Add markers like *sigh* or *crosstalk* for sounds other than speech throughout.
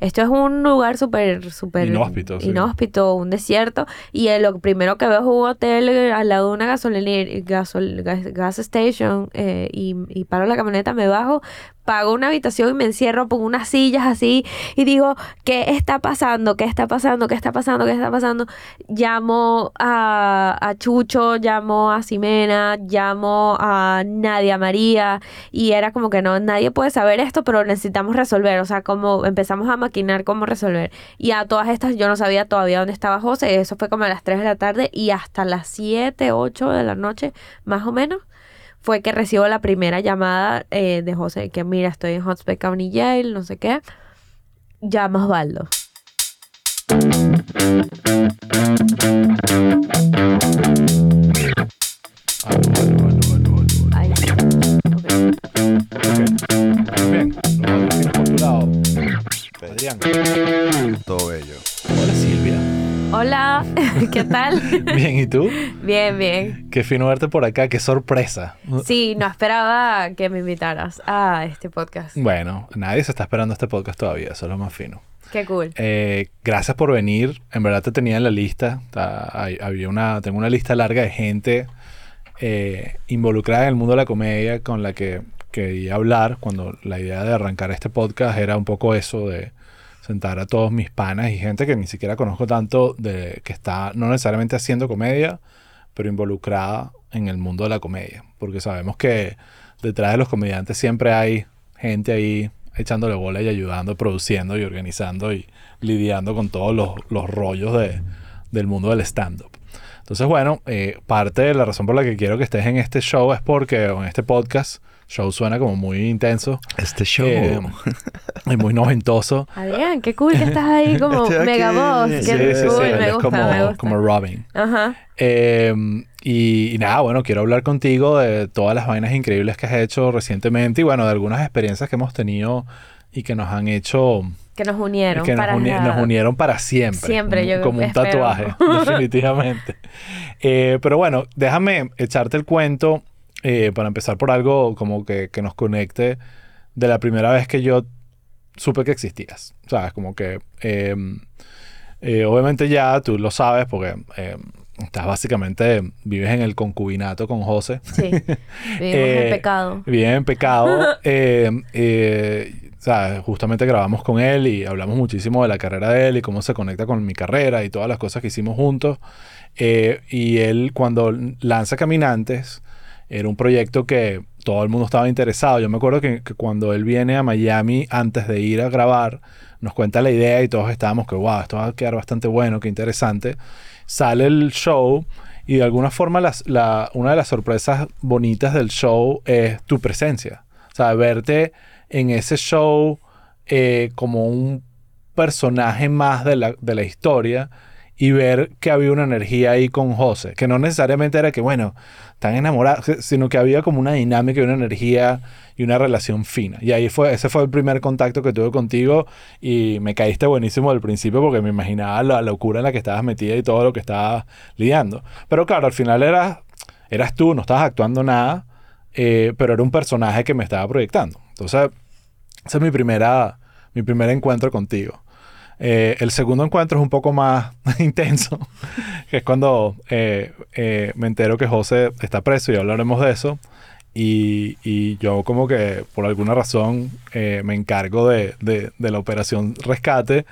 esto es un lugar súper, súper Inhóspito, sí. inhóspito, un desierto. Y lo primero que veo es un hotel eh, al lado de una gasolinera, gasol- gas, gas station, eh, y, y paro la camioneta, me bajo, pago una habitación y me encierro, pongo unas sillas así y digo, ¿qué está pasando? ¿Qué está pasando? ¿Qué está pasando? ¿Qué está pasando? Llamo a, a Chucho, llamo a Ximena, llamo a Nadia María y era como que no, nadie puede saber esto, pero necesitamos resolver, o sea, como empezamos a maquinar cómo resolver. Y a todas estas yo no sabía todavía dónde estaba José, eso fue como a las 3 de la tarde y hasta las 7, 8 de la noche, más o menos fue que recibo la primera llamada eh, de José, que mira, estoy en Hotspur County Jail, no sé qué. Llama Osvaldo. Ahí está. Bien, tienes. Adrián. Todo bello. Hola Silvia. Hola, *laughs* ¿qué tal? *laughs* Bien, ¿y tú? bien, bien. Qué fino verte por acá, qué sorpresa. Sí, no esperaba que me invitaras a este podcast. Bueno, nadie se está esperando este podcast todavía, eso es lo más fino. Qué cool. Eh, gracias por venir. En verdad te tenía en la lista. Había una, tengo una lista larga de gente eh, involucrada en el mundo de la comedia con la que quería hablar cuando la idea de arrancar este podcast era un poco eso de sentar a todos mis panas y gente que ni siquiera conozco tanto de que está no necesariamente haciendo comedia, pero involucrada en el mundo de la comedia, porque sabemos que detrás de los comediantes siempre hay gente ahí echándole bola y ayudando, produciendo y organizando y lidiando con todos los, los rollos de- del mundo del stand-up. Entonces, bueno, eh, parte de la razón por la que quiero que estés en este show es porque, o en este podcast, show suena como muy intenso Este show. eh, y muy noventoso. Adrián, qué cool que estás ahí *laughs* como Estoy aquí. mega voz. Qué Sí, cool, sí, sí, me gusta, como, me gusta. como Robin. Ajá. Eh, y, y nada, bueno, quiero hablar contigo de todas las vainas increíbles que has hecho recientemente y bueno, de algunas experiencias que hemos tenido y que nos han hecho, Que nos unieron que nos, para uni- nos unieron para siempre. Siempre, como, yo como un espero. tatuaje, *laughs* definitivamente. Eh, pero bueno, déjame echarte el cuento eh, para empezar por algo como que, que nos conecte de la primera vez que yo supe que existías. ¿Sabes? Como que... eh, eh, obviamente ya tú lo sabes porque eh, estás básicamente, vives en el concubinato con José. Sí. *laughs* Vivimos Eh, en pecado. Bien en pecado. eh, eh, o sea, justamente grabamos con él y hablamos muchísimo de la carrera de él y cómo se conecta con mi carrera y todas las cosas que hicimos juntos. Eh, y él cuando lanza Caminantes, era un proyecto que todo el mundo estaba interesado. Yo me acuerdo que, cuando él viene a Miami antes de ir a grabar, nos cuenta la idea y todos estábamos que, wow, esto va a quedar bastante bueno, qué interesante. Sale el show y de alguna forma una de las sorpresas bonitas del show es tu presencia. O sea, verte en ese show eh, como un personaje más de la, de la historia y ver que había una energía ahí con José, que no necesariamente era que, bueno, están enamorados, sino que había como una dinámica y una energía y una relación fina. Y ahí fue, ese fue el primer contacto que tuve contigo y me caíste buenísimo al principio porque me imaginaba la locura en la que estabas metida y todo lo que estabas lidiando. Pero claro, al final eras, eras tú, no estabas actuando nada, eh, pero era un personaje que me estaba proyectando. Entonces, ese es mi primera, mi primer encuentro contigo. Eh, el segundo encuentro es un poco más *laughs* intenso, que es cuando eh, eh, me entero que José está preso y hablaremos de eso. Y, y yo como que por alguna razón eh, me encargo de, de- de la operación rescate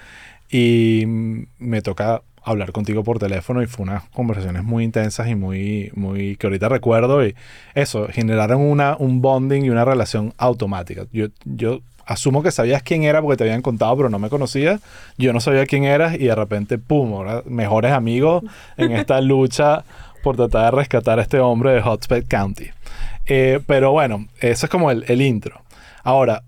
y me toca hablar contigo por teléfono y fue unas conversaciones muy intensas y muy, muy que ahorita recuerdo y eso, generaron una, un bonding y una relación automática. Yo, yo asumo que sabías quién era porque te habían contado, pero no me conocías. Yo no sabía quién eras y de repente, pum, ahora mejores amigos en esta *laughs* lucha por tratar de rescatar a este hombre de Hotspot County. Eh, pero bueno, eso es como el, el intro. Ahora,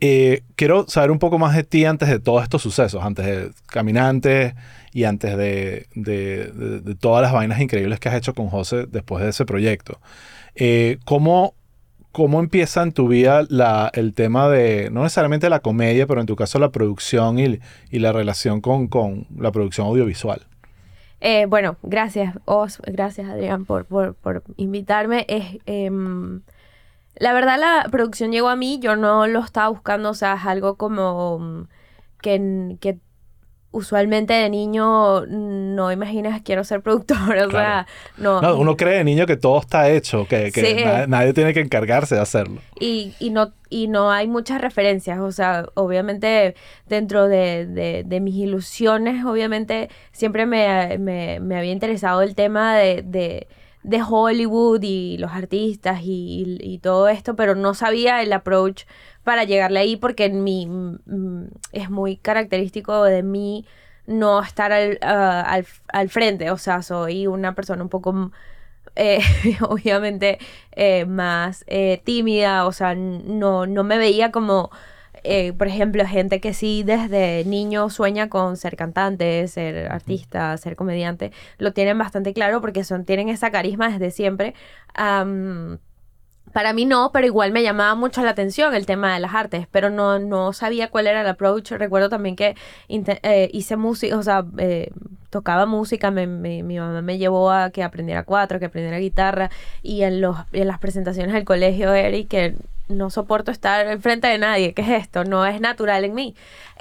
eh, quiero saber un poco más de ti antes de todos estos sucesos, antes de Caminantes y antes de, de- de- de todas las vainas increíbles que has hecho con José después de ese proyecto. Eh, ¿cómo, ¿Cómo empieza en tu vida la- el tema de, no necesariamente la comedia, pero en tu caso la producción y, y la relación con, con la producción audiovisual? Eh, bueno, gracias, Os, gracias Adrián por, por, por invitarme. Es, em, la verdad, la producción llegó a mí, yo no lo estaba buscando, o sea, es algo como... mm, que, que usualmente de niño no imaginas quiero ser productor, *laughs* o sea, no. No, uno cree de niño que todo está hecho, que, que Sí. na- nadie tiene que encargarse de hacerlo. Y, y, no, y no hay muchas referencias, o sea, obviamente dentro de, de, de mis ilusiones, obviamente siempre me, me, me había interesado el tema de, de, de Hollywood y los artistas y, y todo esto, pero no sabía el approach para llegarle ahí porque en mi, mm, es muy característico de mí no estar al, ah, al, al frente, o sea, soy una persona un poco eh, *laughs* obviamente eh, más eh, tímida, o sea, no, no me veía como, por ejemplo, gente que sí desde niño sueña con ser cantante, ser artista, ser comediante, lo tienen bastante claro porque son, tienen esa carisma desde siempre. Para mí no, pero igual me llamaba mucho la atención el tema de las artes, pero no, no sabía cuál era el approach. Recuerdo también que eh, hice música, o sea, eh, tocaba música, me- me- mi mamá me llevó a que aprendiera cuatro, que aprendiera guitarra, y en, los, en las presentaciones del colegio, Eric, que no soporto estar enfrente de nadie, ¿qué es esto? No es natural en mí.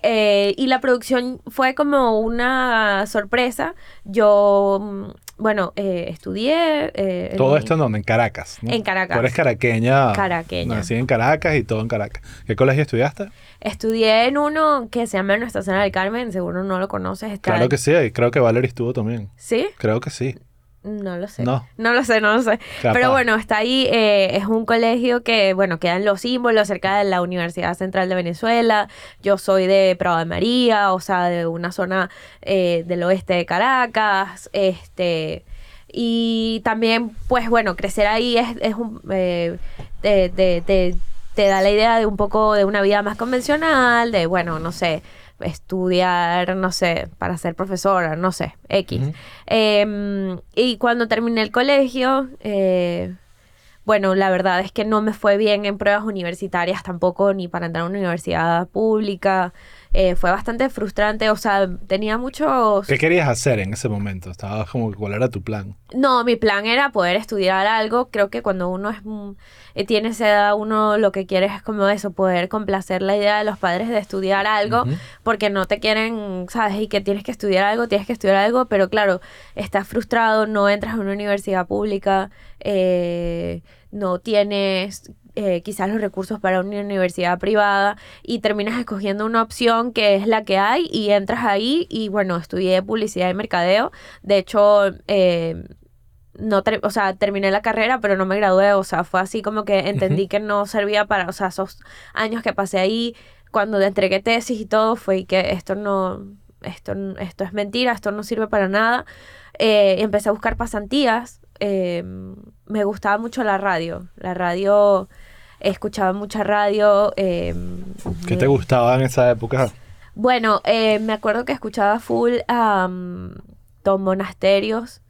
Eh, y la producción fue como una sorpresa. Yo, mm, bueno, eh, estudié... eh, Todo esto en donde? En Caracas. ¿no? En Caracas. Tú eres caraqueña. Caraqueña. Nací en Caracas y todo en Caracas. ¿Qué colegio estudiaste? Estudié en uno que se llama Nuestra Cena del Carmen, seguro no lo conoces. Está Claro que sí, y creo que Valerie estuvo también. ¿Sí? Creo que sí. No lo sé. No. lo sé, no lo sé. Capaz. Pero bueno, está ahí, eh, es un colegio que, bueno, quedan los símbolos cerca de la Universidad Central de Venezuela. Yo soy de Prado de María, o sea, de una zona eh, del oeste de Caracas. Este. Y también, pues bueno, crecer ahí es, es un. eh, te, te- te- te da la idea de un poco de una vida más convencional, de, bueno, no sé, estudiar, no sé, para ser profesora, no sé, X. Eh, y cuando terminé el colegio, eh, bueno, la verdad es que no me fue bien en pruebas universitarias tampoco, ni para entrar a una universidad pública. Eh, fue bastante frustrante, o sea, tenía muchos... ¿Qué querías hacer en ese momento? Estabas como, ¿cuál era tu plan? No, mi plan era poder estudiar algo. Creo que cuando uno es eh, tiene esa edad, uno lo que quiere es como eso, poder complacer la idea de los padres de estudiar algo, porque no te quieren, sabes, y que tienes que estudiar algo, tienes que estudiar algo, pero claro, estás frustrado, no entras a una universidad pública, eh, no tienes eh, quizás los recursos para una universidad privada y terminas escogiendo una opción que es la que hay y entras ahí y bueno, estudié publicidad y mercadeo. De hecho, eh, no o sea, terminé la carrera, pero no me gradué, o sea, fue así como que entendí Ujú. que no servía para, o sea, esos años que pasé ahí, cuando entregué tesis y todo, fue que esto no, esto, esto es mentira, esto no sirve para nada. Eh, empecé a buscar pasantías, eh, me gustaba mucho la radio, la radio, escuchaba mucha radio. eh, ¿Qué te gustaba en esa época? bueno, eh, me acuerdo que escuchaba full a Tom Monasterios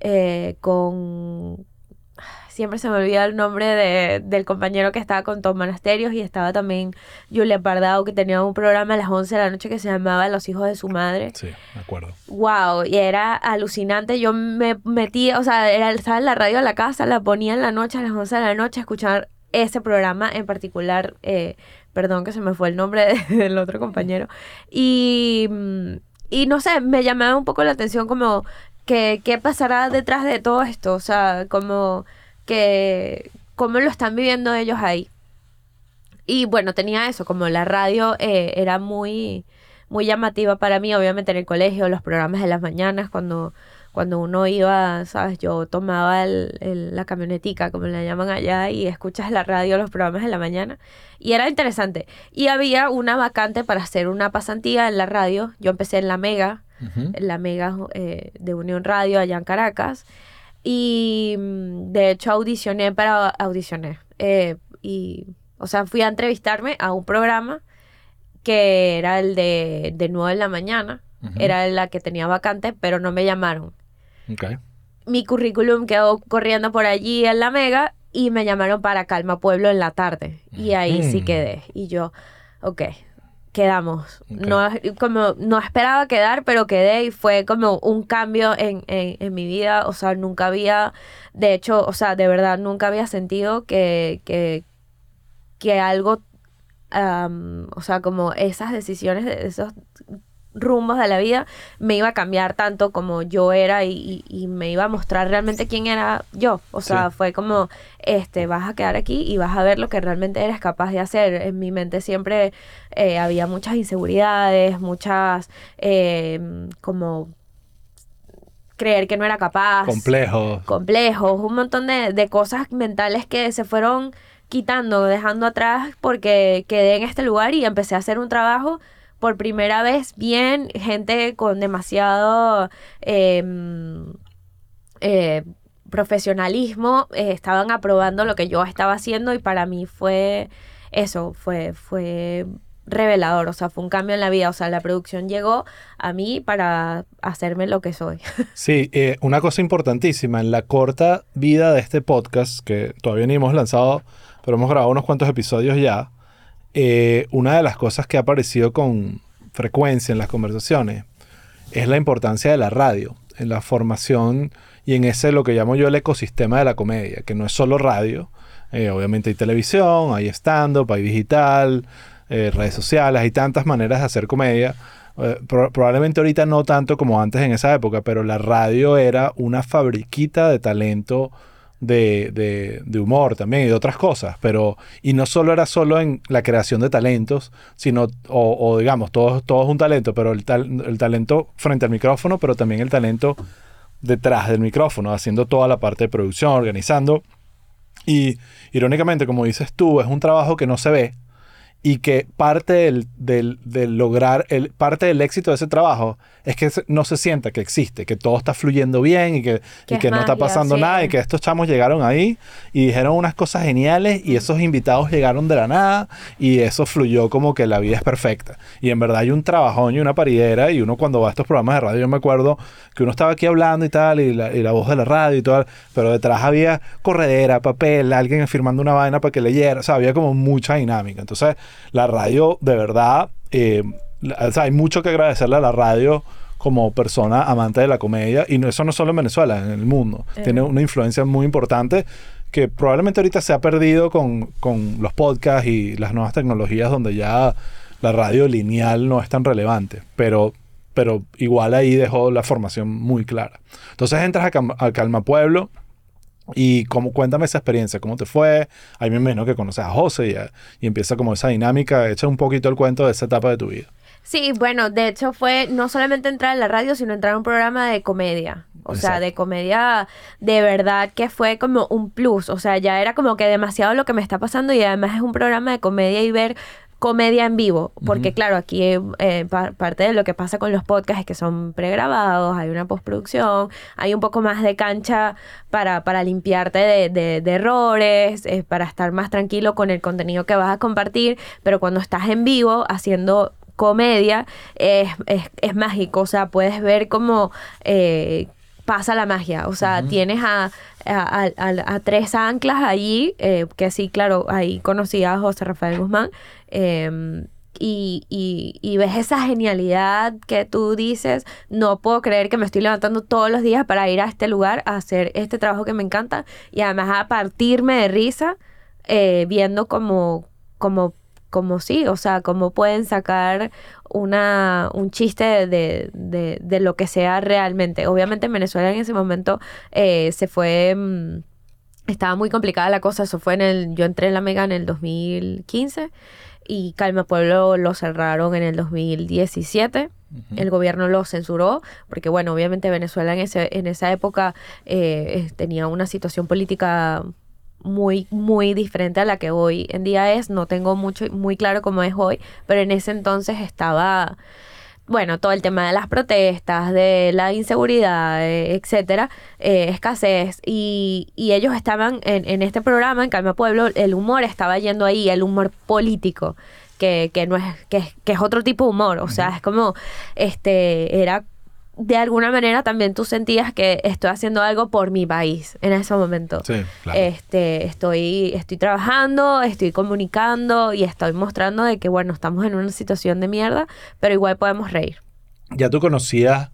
eh, con... Siempre se me olvida el nombre de- del compañero que estaba con Tom Monasterios y estaba también Julia Pardao que tenía un programa a las 11 de la noche que se llamaba Los hijos de su madre. Sí, me acuerdo. Wow, y era alucinante. Yo me metí, o sea, era, estaba en la radio de la casa, la ponía en la noche, a las 11 de la noche, a escuchar ese programa en particular. eh, perdón que se me fue el nombre de- *laughs* del otro compañero. Y, y no sé, me llamaba un poco la atención como que qué pasará detrás de todo esto. O sea, como que cómo lo están viviendo ellos ahí. Y bueno, tenía eso, como la radio eh, era muy, muy llamativa para mí, obviamente en el colegio, los programas de las mañanas, cuando, cuando uno iba, sabes, yo tomaba el, el- la camionetica, como la llaman allá, y escuchas la radio, los programas de la mañana, y era interesante. Y había una vacante para hacer una pasantía en la radio, yo empecé en la Mega, Ujú. en la Mega eh, de Unión Radio allá en Caracas. Y mm, de hecho audicioné para audicioné. eh, y, o sea, fui a entrevistarme a un programa que era el de, de 9 de la mañana. Ujú. Era la que tenía vacante, pero no me llamaron. Ok. Mi currículum quedó corriendo por allí en la Mega y me llamaron para Calma Pueblo en la tarde. Y ahí sí quedé. Y yo, ok, quedamos. No, como, no esperaba quedar, pero quedé y fue como un cambio en, en, en mi vida. O sea, nunca había, de hecho, o sea, de verdad, nunca había sentido que, que, que algo o sea, como esas decisiones, de esos rumbos de la vida, me iba a cambiar tanto como yo era y, y- y me iba a mostrar realmente quién era yo. O sea, Sí. fue como, este, vas a quedar aquí y vas a ver lo que realmente eres capaz de hacer. En mi mente siempre eh, había muchas inseguridades, muchas, eh, como creer que no era capaz Complejo. complejos, un montón de, de cosas mentales que se fueron quitando, dejando atrás porque quedé en este lugar y empecé a hacer un trabajo por primera vez bien, gente con demasiado eh, eh, profesionalismo, eh, estaban aprobando lo que yo estaba haciendo y para mí fue eso, fue, fue revelador, o sea, fue un cambio en la vida, o sea, la producción llegó a mí para hacerme lo que soy. *laughs* Sí, eh, una cosa importantísima, en la corta vida de este podcast, que todavía ni hemos lanzado, pero hemos grabado unos cuantos episodios ya, eh, una de las cosas que ha aparecido con frecuencia en las conversaciones es la importancia de la radio, en la formación y en ese lo que llamo yo el ecosistema de la comedia, que no es solo radio, eh, obviamente hay televisión, hay stand-up, hay digital, eh, redes sociales, hay tantas maneras de hacer comedia. Pro- probablemente ahorita no tanto como antes en esa época, pero la radio era una fabriquita de talento de, de- humor también y de otras cosas. Pero, y no solo era solo en la creación de talentos, sino, o, o digamos, todo, todo es un talento, pero el, tal- el talento frente al micrófono, pero también el talento detrás del micrófono, haciendo toda la parte de producción, organizando. Y irónicamente, como dices tú, es un trabajo que no se ve y que parte del, del- del lograr, el, parte del éxito de ese trabajo es que no se sienta que existe, que todo está fluyendo bien y que, Que y es que no está magia, pasando sí. nada y que estos chamos llegaron ahí y dijeron unas cosas geniales y esos invitados llegaron de la nada y eso fluyó como que la vida es perfecta. Y en verdad hay un trabajón y una paridera y uno cuando va a estos programas de radio, yo me acuerdo que uno estaba aquí hablando y tal y la, y la voz de la radio y todo, pero detrás había corredera, papel, alguien firmando una vaina para que leyera, o sea, había como mucha dinámica. Entonces, la radio, de verdad, eh, la- o sea, hay mucho que agradecerle a la radio como persona amante de la comedia y no, eso no solo en Venezuela, en el mundo. Eh. Tiene una influencia muy importante que probablemente ahorita se ha perdido con, con los podcasts y las nuevas tecnologías donde ya la radio lineal no es tan relevante, pero, pero igual ahí dejó la formación muy clara. Entonces entras a Calma Pueblo y cómo, cuéntame esa experiencia, cómo te fue. Ahí me imagino que conoces a José y, y empieza como esa dinámica. Echa un poquito el cuento de esa etapa de tu vida. Sí, bueno, de hecho fue no solamente entrar en la radio, sino entrar a un programa de comedia. O sea, de comedia de verdad que fue como un plus. O sea, ya era como que demasiado lo que me está pasando y además es un programa de comedia y ver comedia en vivo. Porque claro, aquí eh, pa- parte de lo que pasa con los podcasts es que son pregrabados, hay una postproducción, hay un poco más de cancha para, para limpiarte de, de- de errores, eh, para estar más tranquilo con el contenido que vas a compartir. Pero cuando estás en vivo haciendo comedia es, es, es mágico, o sea, puedes ver cómo eh, pasa la magia, o sea, tienes a, a, a- a- a tres anclas allí, eh, que sí, claro, ahí conocí a José Rafael Guzmán, eh, y, y, y ves esa genialidad que tú dices, no puedo creer que me estoy levantando todos los días para ir a este lugar a hacer este trabajo que me encanta y además a partirme de risa eh, viendo como, como, como sí, o sea, cómo pueden sacar una, un chiste de, de, de lo que sea realmente. Obviamente en Venezuela en ese momento eh, se fue... mm, estaba muy complicada la cosa, eso fue en el, yo entré en la Mega en el 2015 y Calma Pueblo lo cerraron en el 2017. El gobierno lo censuró porque, bueno, obviamente Venezuela en, ese, en esa época eh, tenía una situación política muy, muy diferente a la que hoy en día es. No tengo mucho, muy claro cómo es hoy, pero en ese entonces estaba, bueno, todo el tema de las protestas, de la inseguridad, eh, etcétera, eh, escasez. Y, y ellos estaban en, en este programa, en Calma Pueblo, el humor estaba yendo ahí, el humor político. Que, que no es, que, es- que es otro tipo de humor. O sea, es como, este, era de alguna manera también tú sentías que estoy haciendo algo por mi país en ese momento. Sí, claro. Este, estoy, estoy trabajando, estoy comunicando y estoy mostrando de que, bueno, estamos en una situación de mierda, pero igual podemos reír. Ya tú conocías,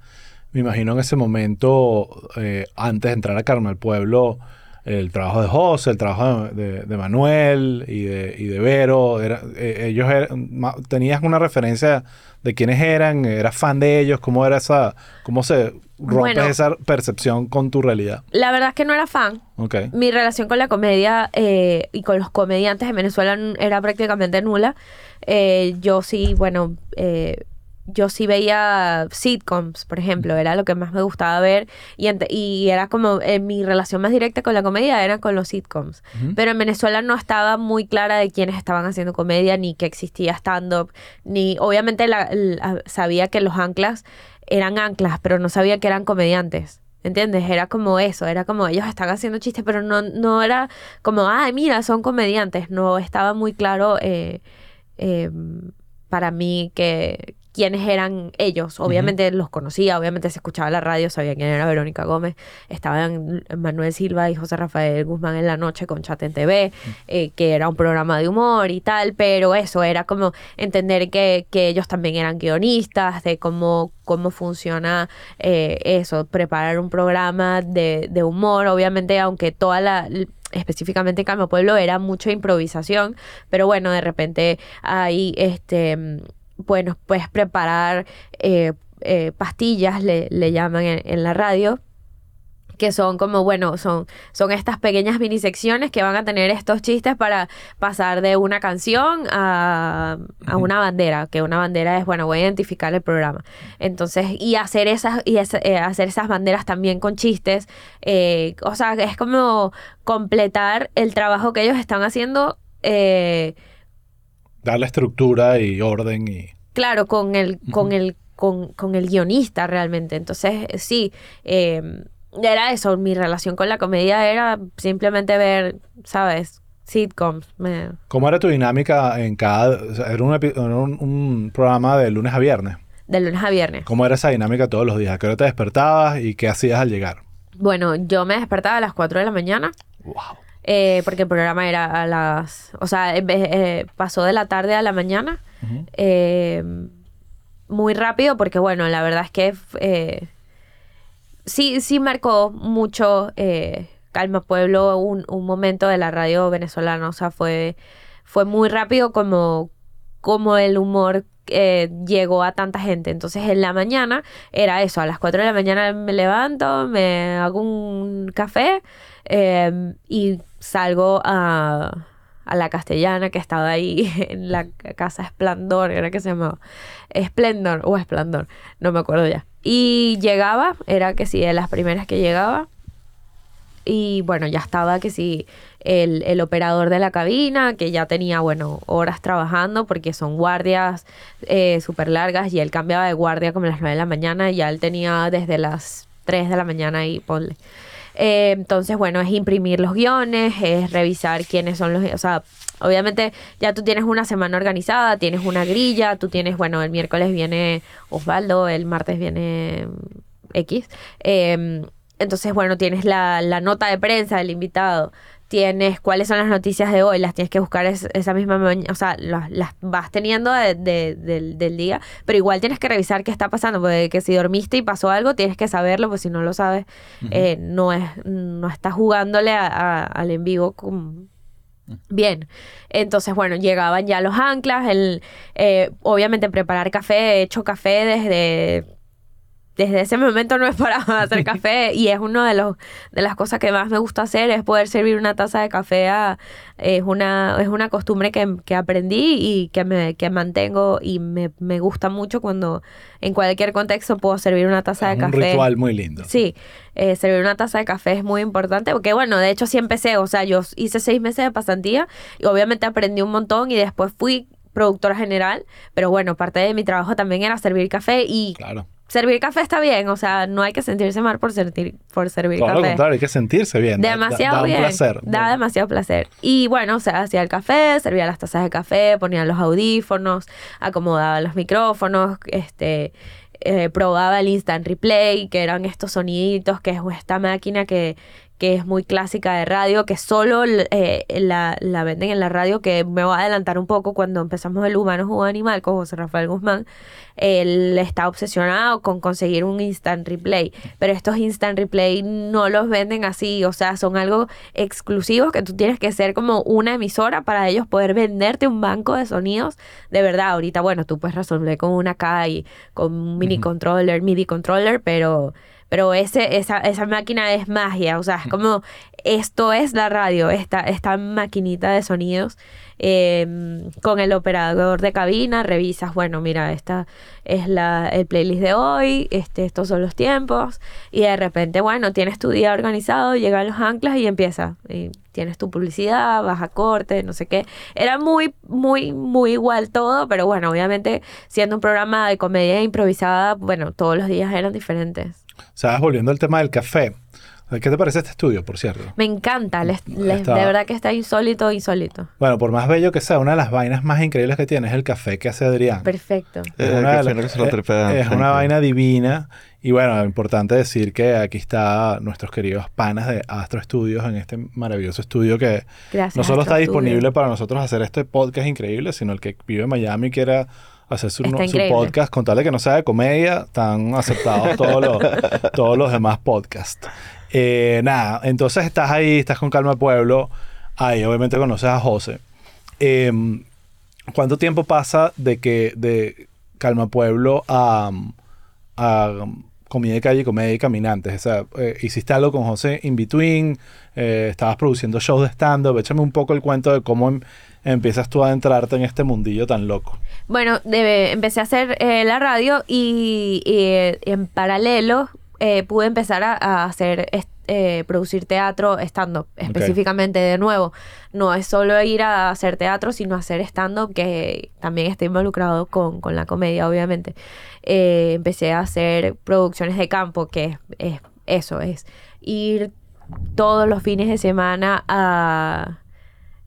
me imagino en ese momento, eh, antes de entrar a Carmen al Pueblo, el trabajo de José, el trabajo de, de- de Manuel y de, y de Vero. Era, eh, ellos eran- ma- tenías una referencia de quiénes eran, eras fan de ellos, cómo era esa, cómo se rompes Bueno. esa percepción con tu realidad. La verdad es que no era fan. Ok. Mi relación con la comedia eh, y con los comediantes en Venezuela era prácticamente nula. Eh, yo sí, bueno, eh, yo sí veía sitcoms, por ejemplo, era lo que más me gustaba ver y, y era como eh, mi relación más directa con la comedia era con los sitcoms. Pero en Venezuela no estaba muy clara de quiénes estaban haciendo comedia, ni que existía stand-up, ni obviamente la- la- sabía que los anclas eran anclas, pero no sabía que eran comediantes. ¿Entiendes? Era como eso, era como ellos están haciendo chistes, pero no, no era como, ay, mira, son comediantes. No estaba muy claro eh, eh, para mí que quiénes eran ellos. Obviamente los conocía, obviamente se escuchaba la radio, sabía quién era Verónica Gómez. Estaban Manuel Silva y José Rafael Guzmán en la noche con Chat en TV, eh, que era un programa de humor y tal, pero eso era como entender que, que ellos también eran guionistas, de cómo, cómo funciona eh, eso, preparar un programa de, de humor, obviamente, aunque toda la específicamente en Calma Pueblo era mucha improvisación, pero bueno, de repente hay este bueno, puedes preparar eh, eh, pastillas, le, le llaman en, en la radio, que son como, bueno, son, son estas pequeñas minisecciones que van a tener estos chistes para pasar de una canción a, a una bandera, que una bandera es, bueno, voy a identificar el programa. Entonces, y hacer esas, y es- eh, hacer esas banderas también con chistes, o sea, es como completar el trabajo que ellos están haciendo. eh, Darle estructura y orden y... Claro, con el, con Ujú. el, con, con el guionista realmente. Entonces, eh, sí, eh, era eso. Mi relación con la comedia era simplemente ver, ¿sabes? Sitcoms. Me- ¿Cómo era tu dinámica en cada... o sea, era un, un, un programa de lunes a viernes. de lunes a viernes. ¿Cómo era esa dinámica todos los días? ¿A qué hora te despertabas y qué hacías al llegar? Bueno, yo me despertaba a las 4 de la mañana. Wow. Eh, porque el programa era a las... O sea, eh, pasó de la tarde a la mañana. Eh, muy rápido porque bueno, la verdad es que sí, sí marcó mucho Calma Pueblo un, un momento de la radio venezolana, o sea, fue, fue muy rápido como, como el humor eh, llegó a tanta gente. Entonces en la mañana era eso, a las 4 de la mañana me levanto, me hago un café eh, y salgo a, a la castellana que estaba ahí *laughs* en la casa Esplendor, era que se llamaba Esplendor o Esplendor, no me acuerdo ya. Y llegaba, era que sí, de las primeras que llegaba. Y bueno, ya estaba que sí, el, el operador de la cabina, que ya tenía, bueno, horas trabajando porque son guardias eh, súper largas y él cambiaba de guardia como a las 9 de la mañana y ya él tenía desde las 3 de la mañana y ponle. Eh, entonces, bueno, es imprimir los guiones, es revisar quiénes son los... O sea, obviamente ya tú tienes una semana organizada, tienes una grilla, tú tienes, bueno, el miércoles viene Osvaldo, el martes viene X. Eh, entonces, bueno, tienes la, la nota de prensa del invitado, tienes cuáles son las noticias de hoy, las tienes que buscar es- esa misma mañana, o sea, las, las vas teniendo de- de- del, del día, pero igual tienes que revisar qué está pasando, porque que si dormiste y pasó algo, tienes que saberlo, pues si no lo sabes, eh, no es no estás jugándole a- a- al en vivo con, Bien, entonces bueno, llegaban ya los anclas, el, eh, obviamente preparar café, he hecho café desde, desde ese momento no he parado de *laughs* hacer café y es uno de los de las cosas que más me gusta hacer es poder servir una taza de café a, es una es una costumbre que, que aprendí y que me que mantengo y me, me gusta mucho cuando en cualquier contexto puedo servir una taza de Es un café ritual muy lindo. Sí, eh, servir una taza de café es muy importante porque, bueno, de hecho sí empecé, o sea, yo hice seis meses de pasantía y obviamente aprendí un montón y después fui productora general, pero bueno, parte de mi trabajo también era servir café y Claro. Servir café está bien, o sea, no hay que sentirse mal por, servir por servir Todo lo café. contrario, hay que sentirse bien. da- da- Demasiado da, bien. placer. Da demasiado placer. Y bueno, o sea, hacía el café, servía las tazas de café, ponía los audífonos, acomodaba los micrófonos, este, eh, probaba el instant replay, que eran estos soniditos, que es esta máquina que, que es muy clásica de radio, que solo eh, la, la venden en la radio, que me voy a adelantar un poco cuando empezamos el Humano Jugo Animal con José Rafael Guzmán. Él está obsesionado con conseguir un instant replay, pero estos instant replay no los venden así, o sea, son algo exclusivos que tú tienes que ser como una emisora para ellos poder venderte un banco de sonidos. De verdad, ahorita, bueno, tú puedes resolver con una K y con un mini controller, MIDI controller, pero pero ese, esa, esa máquina es magia, o sea, es como, esto es la radio, esta, esta maquinita de sonidos em, con el operador de cabina, revisas, bueno, mira, esta es la, el playlist de hoy, este, estos son los tiempos, y de repente, bueno, tienes tu día organizado, llegan los anclas y empieza, y tienes tu publicidad, vas a corte, no sé qué. Era muy, muy, muy igual todo, pero bueno, obviamente siendo un programa de comedia improvisada, bueno, todos los días eran diferentes. Sabes, volviendo al tema del café. ¿Qué te parece este estudio, por cierto? Me encanta, les- les- de verdad que está insólito, insólito. Bueno, por más bello que sea, una de las vainas más increíbles que tiene es el café que hace Adrián. Perfecto. Es Eh, una, que se lo es- es vaina divina. Y bueno, importante decir que aquí está nuestros queridos panas de Astro Studios en este maravilloso estudio que Gracias. no solo está Studio. disponible para nosotros hacer este podcast increíble, sino el que vive en Miami y quiera hacer su, su podcast, con tal de que no sea de comedia, están aceptados *laughs* todos los, todos los demás podcasts. Eh, nada, entonces estás ahí, estás con Calma Pueblo, ahí obviamente conoces a José. Em, ¿Cuánto tiempo pasa de que de Calma Pueblo a, a Comida de Calle, Comedia y Caminantes? O sea, eh, ¿hiciste algo con José in between? Eh, ¿Estabas produciendo shows de stand-up? Échame un poco el cuento de cómo em- empiezas tú a adentrarte en este mundillo tan loco. Bueno, de- empecé a hacer eh, la radio y, en paralelo pude empezar a, a hacer eh, producir teatro stand-up específicamente de nuevo. No es solo ir a hacer teatro, sino hacer stand-up que también está involucrado con, con la comedia, obviamente. Eh, empecé a hacer producciones de campo, que es, es eso, es ir todos los fines de semana a...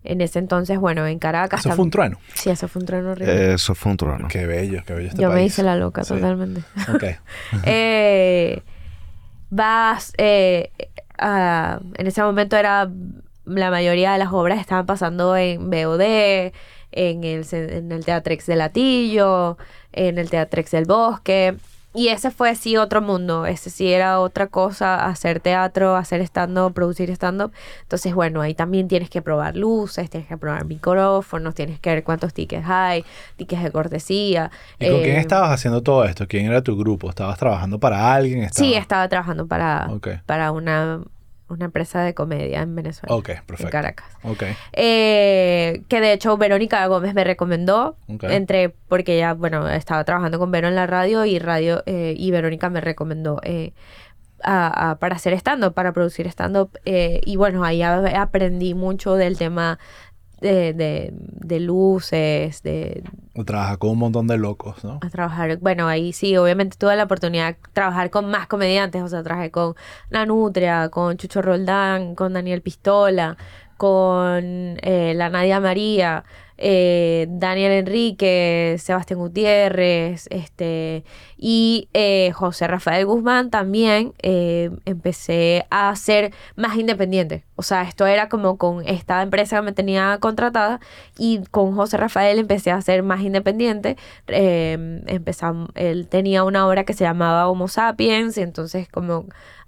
En ese entonces, bueno, en Caracas. Eso fue un trueno. Sí, eso fue un trueno horrible. Eso fue un trueno. Qué bello, qué bello este Yo me hice la loca Sí. totalmente. Ok. *laughs* Eh, vas, eh, a- en ese momento era, la mayoría de las obras estaban pasando en BOD, en el, en el Teatrex de Latillo, en el Teatrex del Bosque. Y ese fue sí otro mundo, ese sí era otra cosa, hacer teatro, hacer stand-up, producir stand-up. Entonces, bueno, ahí también tienes que probar luces, tienes que probar micrófonos, tienes que ver cuántos tickets hay, tickets de cortesía. ¿Y con quién eh, estabas haciendo todo esto? ¿Quién era tu grupo? ¿Estabas trabajando para alguien? Sí, ¿Estabas- estaba trabajando para, Ok. para una, una empresa de comedia en Venezuela. Ok, En perfecto. Caracas. Ok. Eh, que de hecho Verónica Gómez me recomendó. Ok. Entre, porque ya, bueno, estaba trabajando con Vero en la radio y radio eh, y Verónica me recomendó eh, a- a- para hacer stand-up, para producir stand-up. eh, y bueno, ahí aprendí mucho del tema de, de, de luces, de, Trabaja con un montón de locos, ¿no? a trabajar. Bueno, ahí sí, obviamente tuve la oportunidad de trabajar con más comediantes. O sea, trabajé con Nanutria, con Chucho Roldán, con Daniel Pistola, con eh, la Nadia María, eh, Daniel Enrique, Sebastián Gutiérrez, este, y eh, José Rafael Guzmán también eh, empecé a ser más independiente. O sea, esto era como con esta empresa que me tenía contratada y con José Rafael empecé a ser más independiente. Eh, empezam- él tenía una obra que se llamaba Homo Sapiens y entonces como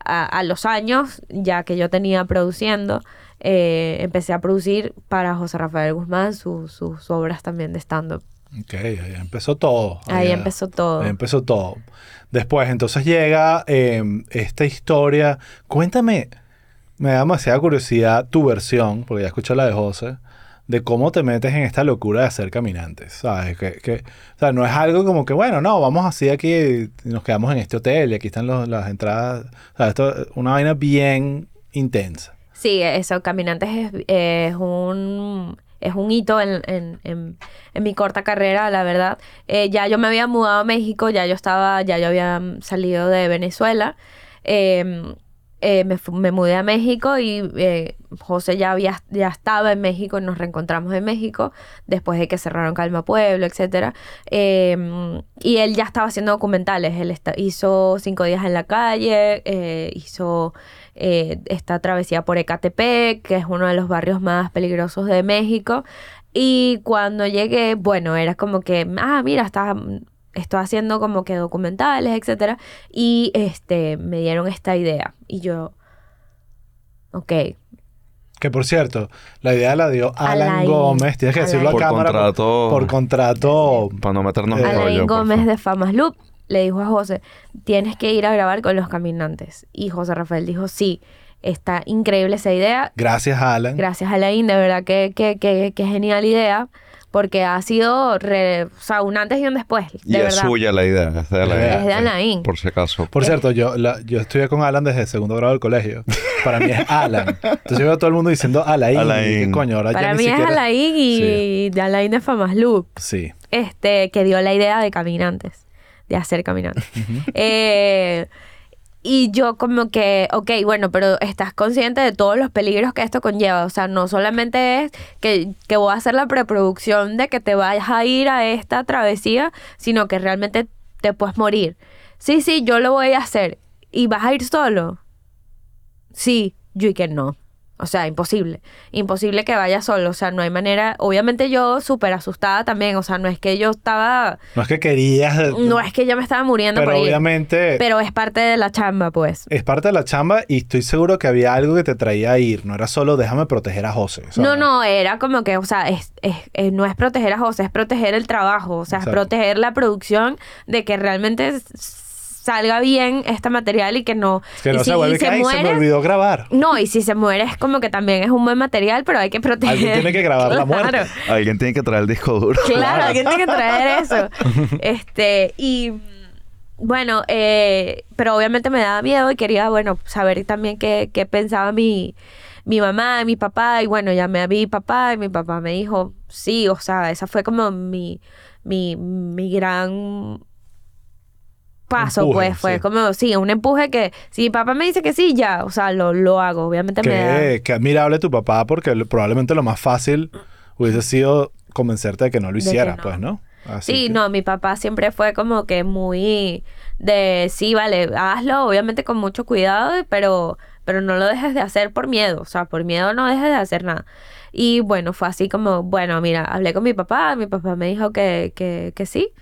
a los años, ya que yo tenía produciendo, eh, empecé a producir para José Rafael Guzmán su- sus obras también de stand-up. Ok, ahí empezó todo. Ahí ya- empezó todo. Ahí empezó todo. Después, entonces llega eh, esta historia. Cuéntame, me da demasiada curiosidad tu versión, porque ya escuché la de José, de cómo te metes en esta locura de ser caminantes, ¿sabes? Que, que- o sea, no es algo como que, bueno, no, vamos así aquí nos quedamos en este hotel y aquí están los- las entradas. O sea, esto es una vaina bien intensa. Sí, eso, Caminantes es, es un es un hito en, en, en, en mi corta carrera, la verdad. Eh, ya yo me había mudado a México, ya yo estaba, ya yo había salido de Venezuela. Eh, eh, me, me mudé a México y eh, José ya, había, ya estaba en México, nos reencontramos en México después de que cerraron Calma Pueblo, etcétera. Eh, y él ya estaba haciendo documentales, él hizo Cinco días en la calle, hizo eh, esta travesía por Ecatepec, que es uno de los barrios más peligrosos de México. Y cuando llegué, bueno, era como que, ah, mira, está, estoy haciendo como que documentales, etcétera. Y este, me dieron esta idea. Y yo, ok, Que por cierto, la idea la dio Alan, Alain. Gómez. Tienes que decirlo Por a cámara. por- contrato. Por, contrato. Para no meternos en Eh, rollo. Alain por Gómez de Famas Loop le dijo a José, tienes que ir a grabar con los caminantes. Y José Rafael dijo, sí, está increíble esa idea. Gracias, Alan. Gracias Alain, de verdad que, que, que, que genial idea. Porque ha sido re- o sea, un antes y un después. De Y es suya la idea. Es de, la Es de Alain. Por si acaso. Por cierto, yo, la- yo estudié con Alan desde el segundo grado del colegio. Para mí es Alan. Entonces yo veo a todo el mundo diciendo Alain. Alain. y ¿Qué coño? Ahora ya Para ni mí es siquiera- Alain y de Alain de Famas Loop. Sí. este, que dio la idea de caminantes, de hacer caminantes. Eh, y yo como que, ok, bueno, pero estás consciente de todos los peligros que esto conlleva. O sea, no solamente es que, que voy a hacer la preproducción de que te vayas a ir a esta travesía, sino que realmente te puedes morir. Sí, sí, yo lo voy a hacer. ¿Y vas a ir solo? Sí, yo y que no. O sea, imposible. Imposible que vaya solo. O sea, no hay manera. Obviamente yo súper asustada también. O sea, no es que yo estaba. No es que querías. No es que yo me estaba muriendo Pero por ir. obviamente Pero es parte de la chamba, pues. es parte de la chamba y estoy seguro que había algo que te traía a ir. No era solo déjame proteger a José. ¿sabes? No, no, era como que, o sea, es, es- es- no es proteger a José, es proteger el trabajo, o sea, Exacto. es proteger la producción de que realmente salga bien este material y que no... Que y no si se vuelve que "Ay, se me olvidó grabar. No, y si se muere es como que también es un buen material, pero hay que proteger. Alguien tiene que grabar la muerte. Alguien tiene que traer el disco duro. Claro, alguien tiene que traer eso. *laughs* Este, y bueno, eh, pero obviamente me daba miedo y quería, bueno, saber también qué, qué pensaba mi, mi mamá, mi papá. Y bueno, llamé a mi papá y mi papá me dijo, sí, o sea, esa fue como mi, mi, mi gran paso, Empuje, pues, fue sí. como, sí, un empuje que si mi papá me dice que sí, ya, o sea, lo, lo hago, obviamente me da... Qué admirable tu papá porque probablemente lo más fácil hubiese sido convencerte de que no lo que hicieras, no. pues, ¿no? Así Sí, que- no, mi papá siempre fue como que muy de sí, vale, hazlo, obviamente con mucho cuidado, pero, pero no lo dejes de hacer por miedo, o sea, por miedo no dejes de hacer nada. Y bueno, fue así como, bueno, mira, hablé con mi papá, mi papá me dijo que, que, que sí,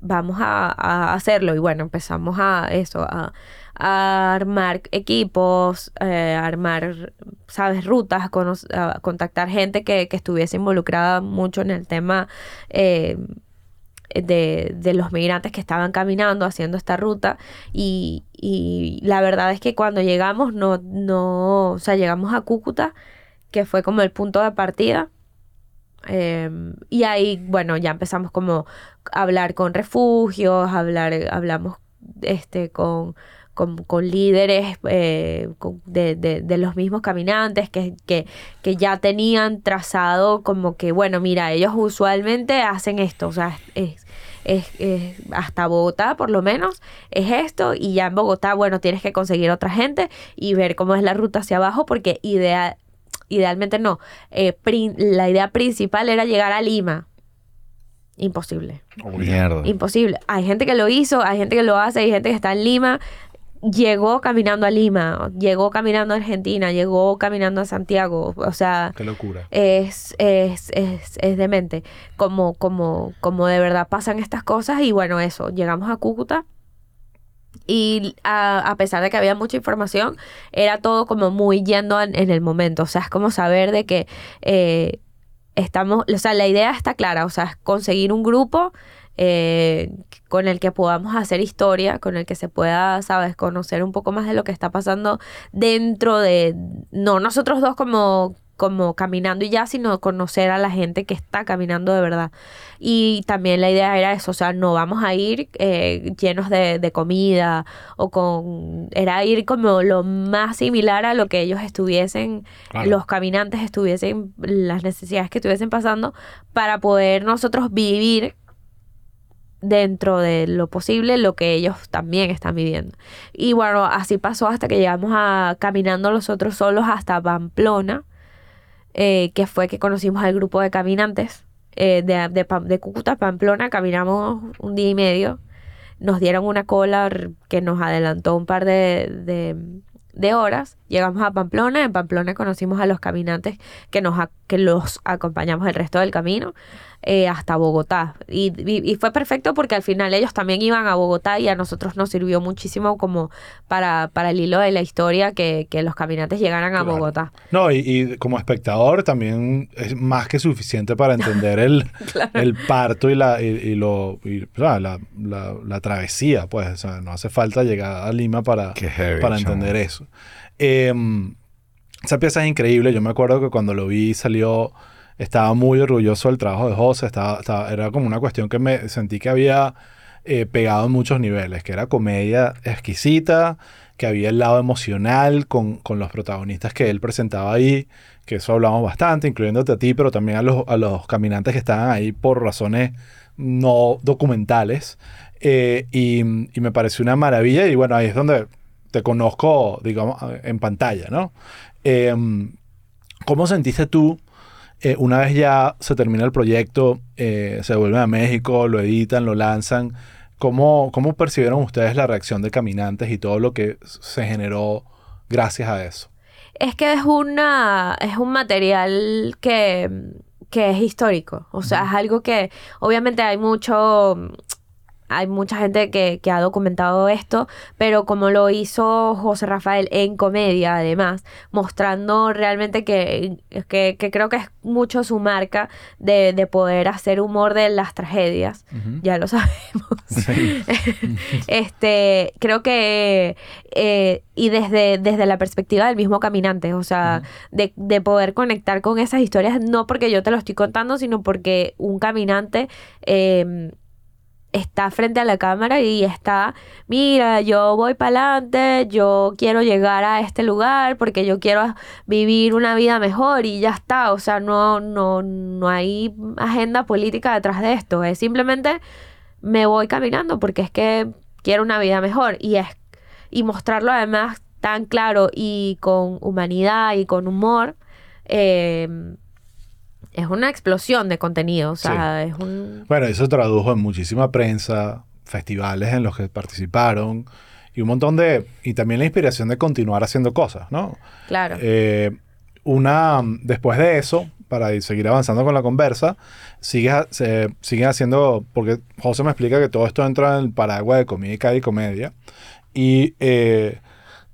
vamos a, a hacerlo. Y bueno, empezamos a eso, a, armar equipos, eh, a armar, ¿sabes? Rutas, a, contactar gente que, que estuviese involucrada mucho en el tema eh, de, de los migrantes que estaban caminando haciendo esta ruta y, y la verdad es que cuando llegamos no, no, o sea, llegamos a Cúcuta, que fue como el punto de partida. eh, y ahí, bueno, ya empezamos como hablar con refugios, hablar, hablamos este, con, con, con líderes eh, de, de- de los mismos caminantes que, que, que ya tenían trazado como que, bueno, mira, ellos usualmente hacen esto, o sea, es, es, es- hasta Bogotá por lo menos es esto y ya en Bogotá, bueno, tienes que conseguir otra gente y ver cómo es la ruta hacia abajo porque idea, idealmente no, eh, la idea principal era llegar a Lima. Imposible. Mierda. Imposible. Hay gente que lo hizo, hay gente que lo hace, hay gente que está en Lima. Llegó caminando a Lima, llegó caminando a Argentina, llegó caminando a Santiago. O sea, Qué locura. es, es, es, es demente. Como, como, como de verdad pasan estas cosas. Y bueno, eso, llegamos a Cúcuta. Y a, a pesar de que había mucha información, era todo como muy yendo en, en el momento. O sea, es como saber de que eh, estamos, o sea, la idea está clara, o sea, es conseguir un grupo eh, con el que podamos hacer historia, con el que se pueda, sabes, conocer un poco más de lo que está pasando dentro de, no nosotros dos como como caminando y ya, sino conocer a la gente que está caminando de verdad. Y también la idea era eso, o sea, no vamos a ir eh, llenos de, de comida o con... Era ir como lo más similar a lo que ellos estuviesen Claro. los caminantes estuviesen, las necesidades que estuviesen pasando para poder nosotros vivir dentro de lo posible lo que ellos también están viviendo. Y bueno, así pasó hasta que llegamos a caminando nosotros solos hasta Pamplona, eh, que fue que conocimos al grupo de caminantes eh, de, de, de Cúcuta Pamplona, caminamos un día y medio, nos dieron una cola que nos adelantó un par de, de, de horas, llegamos a Pamplona, en Pamplona conocimos a los caminantes que, nos, que los acompañamos el resto del camino eh, hasta Bogotá. Y, y- y fue perfecto porque al final ellos también iban a Bogotá y a nosotros nos sirvió muchísimo como para, para el hilo de la historia que, que los caminantes llegaran a Claro. Bogotá. No, y, y como espectador también es más que suficiente para entender el, *laughs* el parto y la, y, y lo, y, o sea, la, la- la travesía, pues. O sea, no hace falta llegar a Lima para, heavy, para entender eso. Em, esa pieza es increíble. Yo me acuerdo que cuando lo vi salió, estaba muy orgulloso del trabajo de José. Estaba, estaba- era como una cuestión que me sentí que había eh, pegado en muchos niveles, que era comedia exquisita, que había el lado emocional con, con los protagonistas que él presentaba ahí, que eso hablamos bastante, incluyéndote a ti, pero también a los, a los caminantes que estaban ahí por razones no documentales. Eh, y, y me pareció una maravilla y bueno, ahí es donde te conozco, digamos, en pantalla, ¿no? Eh, ¿Cómo sentiste tú eh, una vez ya se termina el proyecto, eh, se vuelven a México, lo editan, lo lanzan? ¿Cómo, ¿Cómo percibieron ustedes la reacción de Caminantes y todo lo que se generó gracias a eso? Es que es una es un material que, que es histórico. O sea, es algo que obviamente hay mucho hay mucha gente que, que ha documentado esto, pero como lo hizo José Rafael en comedia, además, mostrando realmente que, que, que creo que es mucho su marca de, de poder hacer humor de las tragedias, ya lo *laughs* sabemos. *laughs* este, creo que, eh, y desde, desde la perspectiva del mismo caminante, o sea, de, de poder conectar con esas historias, no porque yo te lo estoy contando, sino porque un caminante eh, está frente a la cámara y está, mira, yo voy para adelante, yo quiero llegar a este lugar porque yo quiero vivir una vida mejor y ya está, o sea, no, no, no hay agenda política detrás de esto, es simplemente me voy caminando porque es que quiero una vida mejor y es y mostrarlo además tan claro y con humanidad y con humor eh, es una explosión de contenido o sea es un Bueno, eso se tradujo en muchísima prensa, festivales en los que participaron y un montón de... Y también la inspiración de continuar haciendo cosas, ¿no? claro Eh, una, después de eso, para seguir avanzando con la conversa, sigue, se, siguen haciendo, porque José me explica que todo esto entra en el paraguas de comedia y comedia. Y eh,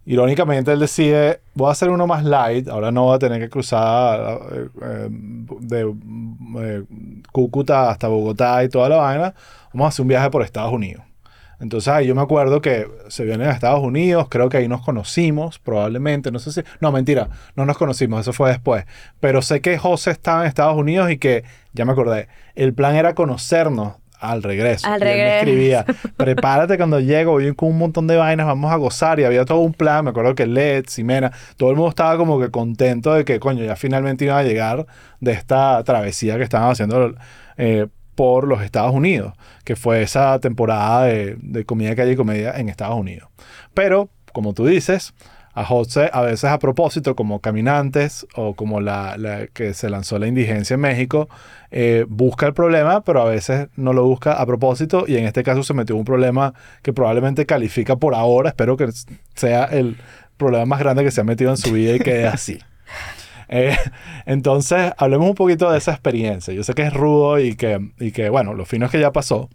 irónicamente él decide, voy a hacer uno más light, ahora no voy a tener que cruzar eh, eh, de eh, Cúcuta hasta Bogotá y toda la vaina, vamos a hacer un viaje por Estados Unidos. Entonces ahí yo me acuerdo que se vienen a Estados Unidos, creo que ahí nos conocimos, probablemente, no sé si... No, mentira, no nos conocimos, eso fue después. Pero sé que José estaba en Estados Unidos y que, ya me acordé, el plan era conocernos al regreso. Al Y él me escribía, *laughs* prepárate cuando llego, voy con un montón de vainas, vamos a gozar. Y había todo un plan, me acuerdo que Led, Ximena, todo el mundo estaba como que contento de que, coño, ya finalmente iban a llegar de esta travesía que estaban haciendo eh, por los Estados Unidos, que fue esa temporada de, de comida calle y comedia en Estados Unidos. Pero, como tú dices, a José a veces a propósito, como Caminantes o como la, la que se lanzó la indigencia en México, eh, busca el problema, pero a veces no lo busca a propósito y en este caso se metió un problema que probablemente califica por ahora, espero que sea el problema más grande que se ha metido en su vida y quede así. *laughs* Eh, entonces, hablemos un poquito de esa experiencia. Yo sé que es rudo y que, y que bueno, lo fino es que ya pasó.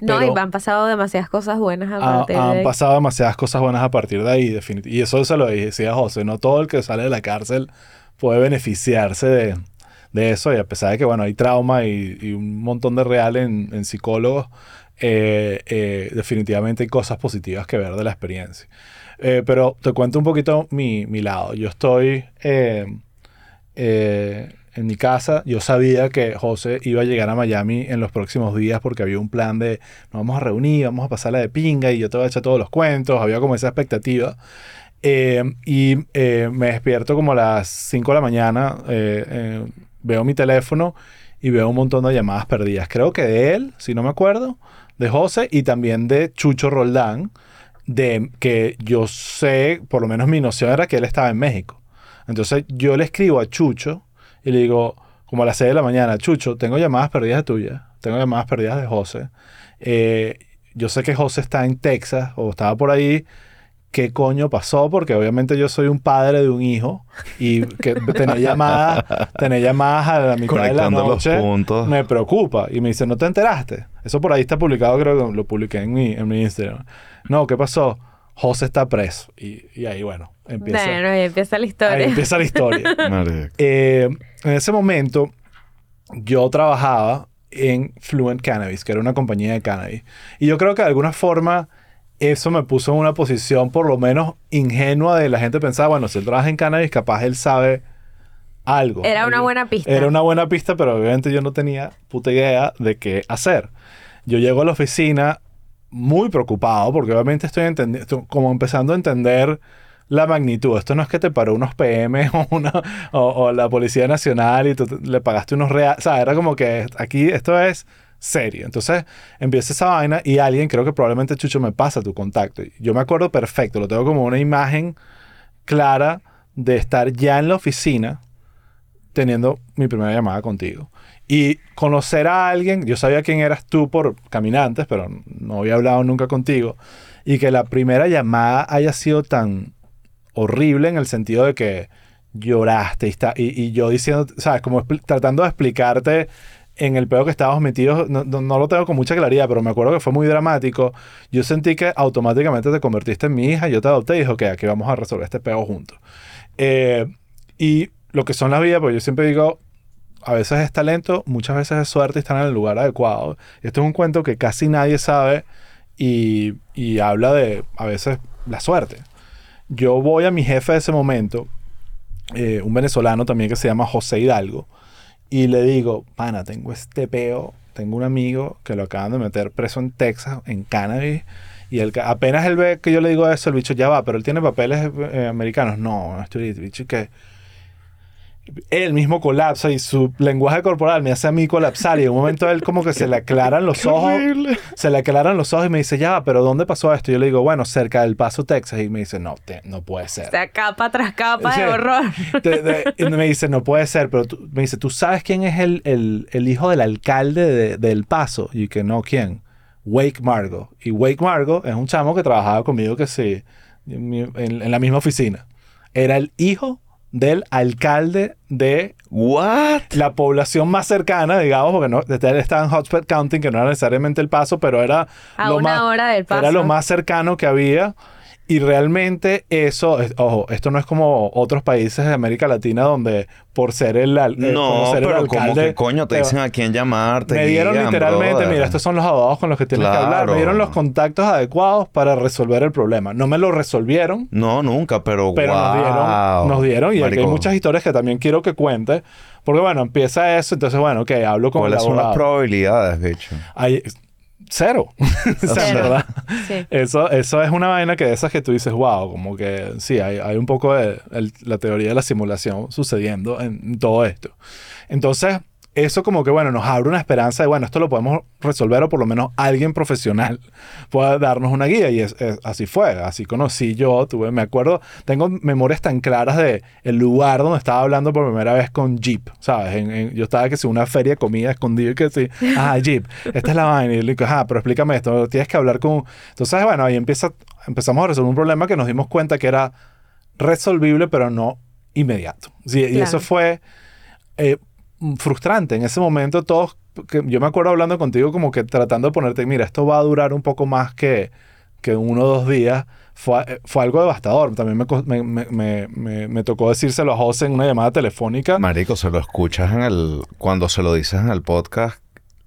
No pero- y han pasado demasiadas cosas buenas a Ha- partir de han ahí. pasado demasiadas cosas buenas a partir de ahí, definitivamente. Y eso se lo decía José, no todo el que sale de la cárcel puede beneficiarse de, de eso. Y a pesar de que, bueno, hay trauma y, y un montón de real en, en psicólogos, eh, eh, definitivamente hay cosas positivas que ver de la experiencia. Eh, pero te cuento un poquito mi, mi lado. Yo estoy en mi casa. Yo sabía que José iba a llegar a Miami en los próximos días porque había un plan de nos vamos a reunir, vamos a pasarla de pinga y yo te voy a echar todos los cuentos. Había como esa expectativa. Eh, y eh, me despierto como a las 5 de la mañana, eh, veo mi teléfono y veo un montón de llamadas perdidas. Creo que de él, si no me acuerdo, de José y también de Chucho Roldán, de que yo sé, por lo menos mi noción era que él estaba en México. Entonces yo le escribo a Chucho y le digo, como a las 6 de la mañana, Chucho, tengo llamadas perdidas tuyas, tengo llamadas perdidas de José. Eh, yo sé que José está en Texas o estaba por ahí. ¿Qué coño pasó? Porque obviamente yo soy un padre de un hijo y que tener llamadas, tener llamadas a la mitad de la los noche puntos. me preocupa. Y me dice, ¿no te enteraste? Eso por ahí está publicado, creo que lo publiqué en mi, en mi Instagram. No, ¿qué pasó? José está preso. Y, y ahí, bueno, empieza, Bueno, ahí empieza la historia. ahí empieza la historia. *laughs* Eh, en ese momento, yo trabajaba en Fluent Cannabis, que era una compañía de cannabis. Y yo creo que de alguna forma eso me puso en una posición por lo menos ingenua de la gente pensaba, bueno, si él trabaja en cannabis, capaz él sabe algo. Era una buena pista. Era una buena pista, pero obviamente yo no tenía puta idea de qué hacer. Yo llego a la oficina muy preocupado porque obviamente estoy entendiendo, como empezando a entender la magnitud. Esto no es que te paró unos PM *laughs* o, una, o, la Policía Nacional y tú le pagaste unos reales. O sea, era como que aquí esto es serio. Entonces empieza esa vaina y alguien, creo que probablemente Chucho me pasa tu contacto. Yo me acuerdo perfecto, lo tengo como una imagen clara de estar ya en la oficina teniendo mi primera llamada contigo. Y conocer a alguien, yo sabía quién eras tú por caminantes, pero no había hablado nunca contigo. Y que la primera llamada haya sido tan horrible en el sentido de que lloraste y, está, y, y yo diciendo, ¿sabes? Como tratando de explicarte en el peor que estábamos metidos, no, no- lo tengo con mucha claridad, pero me acuerdo que fue muy dramático. Yo sentí que automáticamente te convertiste en mi hija, yo te adopté y dije, ok, aquí vamos a resolver este peo juntos. Eh, y lo que son las vidas, pues yo siempre digo, a veces es talento, muchas veces es suerte y estar en el lugar adecuado. Esto es un cuento que casi nadie sabe y, y habla de, a veces, la suerte. Yo voy a mi jefe de ese momento, eh, un venezolano también que se llama José Hidalgo, y le digo, pana, tengo este peo, tengo un amigo que lo acaban de meter preso en Texas, en cannabis, y ca- apenas él ve que yo le digo eso, el bicho ya va, pero él tiene papeles eh, americanos. No, estoy bicho que él mismo colapsa y su lenguaje corporal me hace a mí colapsar y en un momento él como que se le aclaran los ojos se le aclaran los ojos y me dice ya pero ¿dónde pasó esto? Y yo le digo bueno cerca del Paso Texas y me dice no te- no puede ser O sea, capa tras capa Sí. de horror. Te- y me dice, no puede ser, pero tú- me dice, ¿tú sabes quién es el, el- el hijo del alcalde de- del Paso? Y que no, ¿quién? Wake Margo. Y Wake Margo es un chamo que trabajaba conmigo que sí, en, mi- en- en la misma oficina. Era el hijo del alcalde de What? la población más cercana, digamos, porque no, él estaba en Hotspot County, que no era necesariamente el paso, pero era A lo una más, hora del paso. era lo más cercano que había. Y realmente eso, es- ojo, esto no es como otros países de América Latina donde por ser el, al- eh, No, ser el pero como alcalde, que coño te dicen a quién llamar, te me dieron guían, literalmente, brother. mira, estos son los abogados con los que tienes que hablar. Me dieron los contactos adecuados para resolver el problema. No me lo resolvieron, No, nunca, pero, pero nos dieron, nos dieron. Y aquí hay muchas historias que también quiero que cuente. Porque bueno, empieza eso, entonces bueno, ok, hablo con el ¿Cuáles son las probabilidades, bicho? Hay- cero. *laughs* o sea, verdad. Sí. Eso, eso es una vaina que de esas que tú dices, wow, como que sí, hay, hay un poco de el- la teoría de la simulación sucediendo en, en todo esto. Entonces, eso como que, bueno, nos abre una esperanza de, bueno, esto lo podemos resolver o por lo menos alguien profesional pueda darnos una guía. Y es, es- así fue, así conocí yo, tuve, me acuerdo, tengo memorias tan claras de el lugar donde estaba hablando por primera vez con Jeep, ¿sabes? En- en- yo estaba que si una feria de comida escondido y que sí, *laughs* ah, Jeep, esta es la vaina. Y le digo, ah, pero explícame esto, tienes que hablar con... Entonces, bueno, ahí empieza, empezamos a resolver un problema que nos dimos cuenta que era resolvible, pero no inmediato. Sí, Y Claro. eso fue eh, frustrante. En ese momento todos, que yo me acuerdo hablando contigo como que tratando de ponerte, mira, esto va a durar un poco más que, que uno o dos días. Fue, eh, fue algo devastador. También me, me, me, me, tocó decírselo a José en una llamada telefónica. Marico, se lo escuchas en el... Cuando se lo dices en el podcast,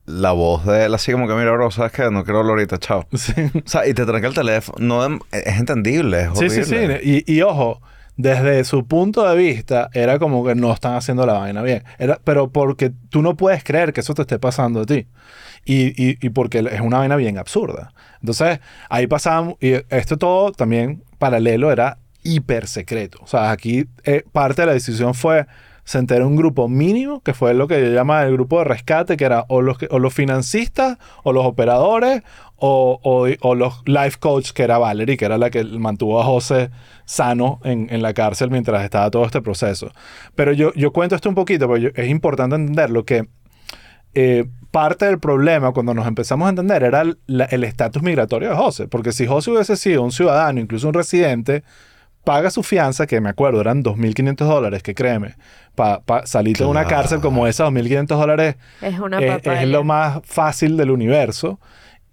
la voz de él así como que, mira, bro, ¿sabes qué? No quiero hablar ahorita, chao. *laughs* Sí. O sea, y te tranca el teléfono. No, es entendible, es Sí, sí, sí. Y, y ojo, desde su punto de vista, era como que no están haciendo la vaina bien. Era, pero porque tú no puedes creer que eso te esté pasando a ti. Y, y, y porque es una vaina bien absurda. Entonces, ahí pasábamos, y esto todo también paralelo era hiper secreto. O sea, aquí eh, parte de la decisión fue, se entera un grupo mínimo, que fue lo que yo llama el grupo de rescate, que era o los, o los financistas, o los operadores, o, o- los life coach, que era Valerie, que era la que mantuvo a José sano en, en la cárcel mientras estaba todo este proceso. Pero yo, yo cuento esto un poquito, porque es importante entenderlo, que eh, parte del problema cuando nos empezamos a entender era el estatus migratorio de José. Porque si José hubiese sido un ciudadano, incluso un residente, paga su fianza, que me acuerdo eran 2.500 dólares, que créeme, para salirte de una cárcel como esa, 2.500 dólares Es una es, lo más fácil del universo.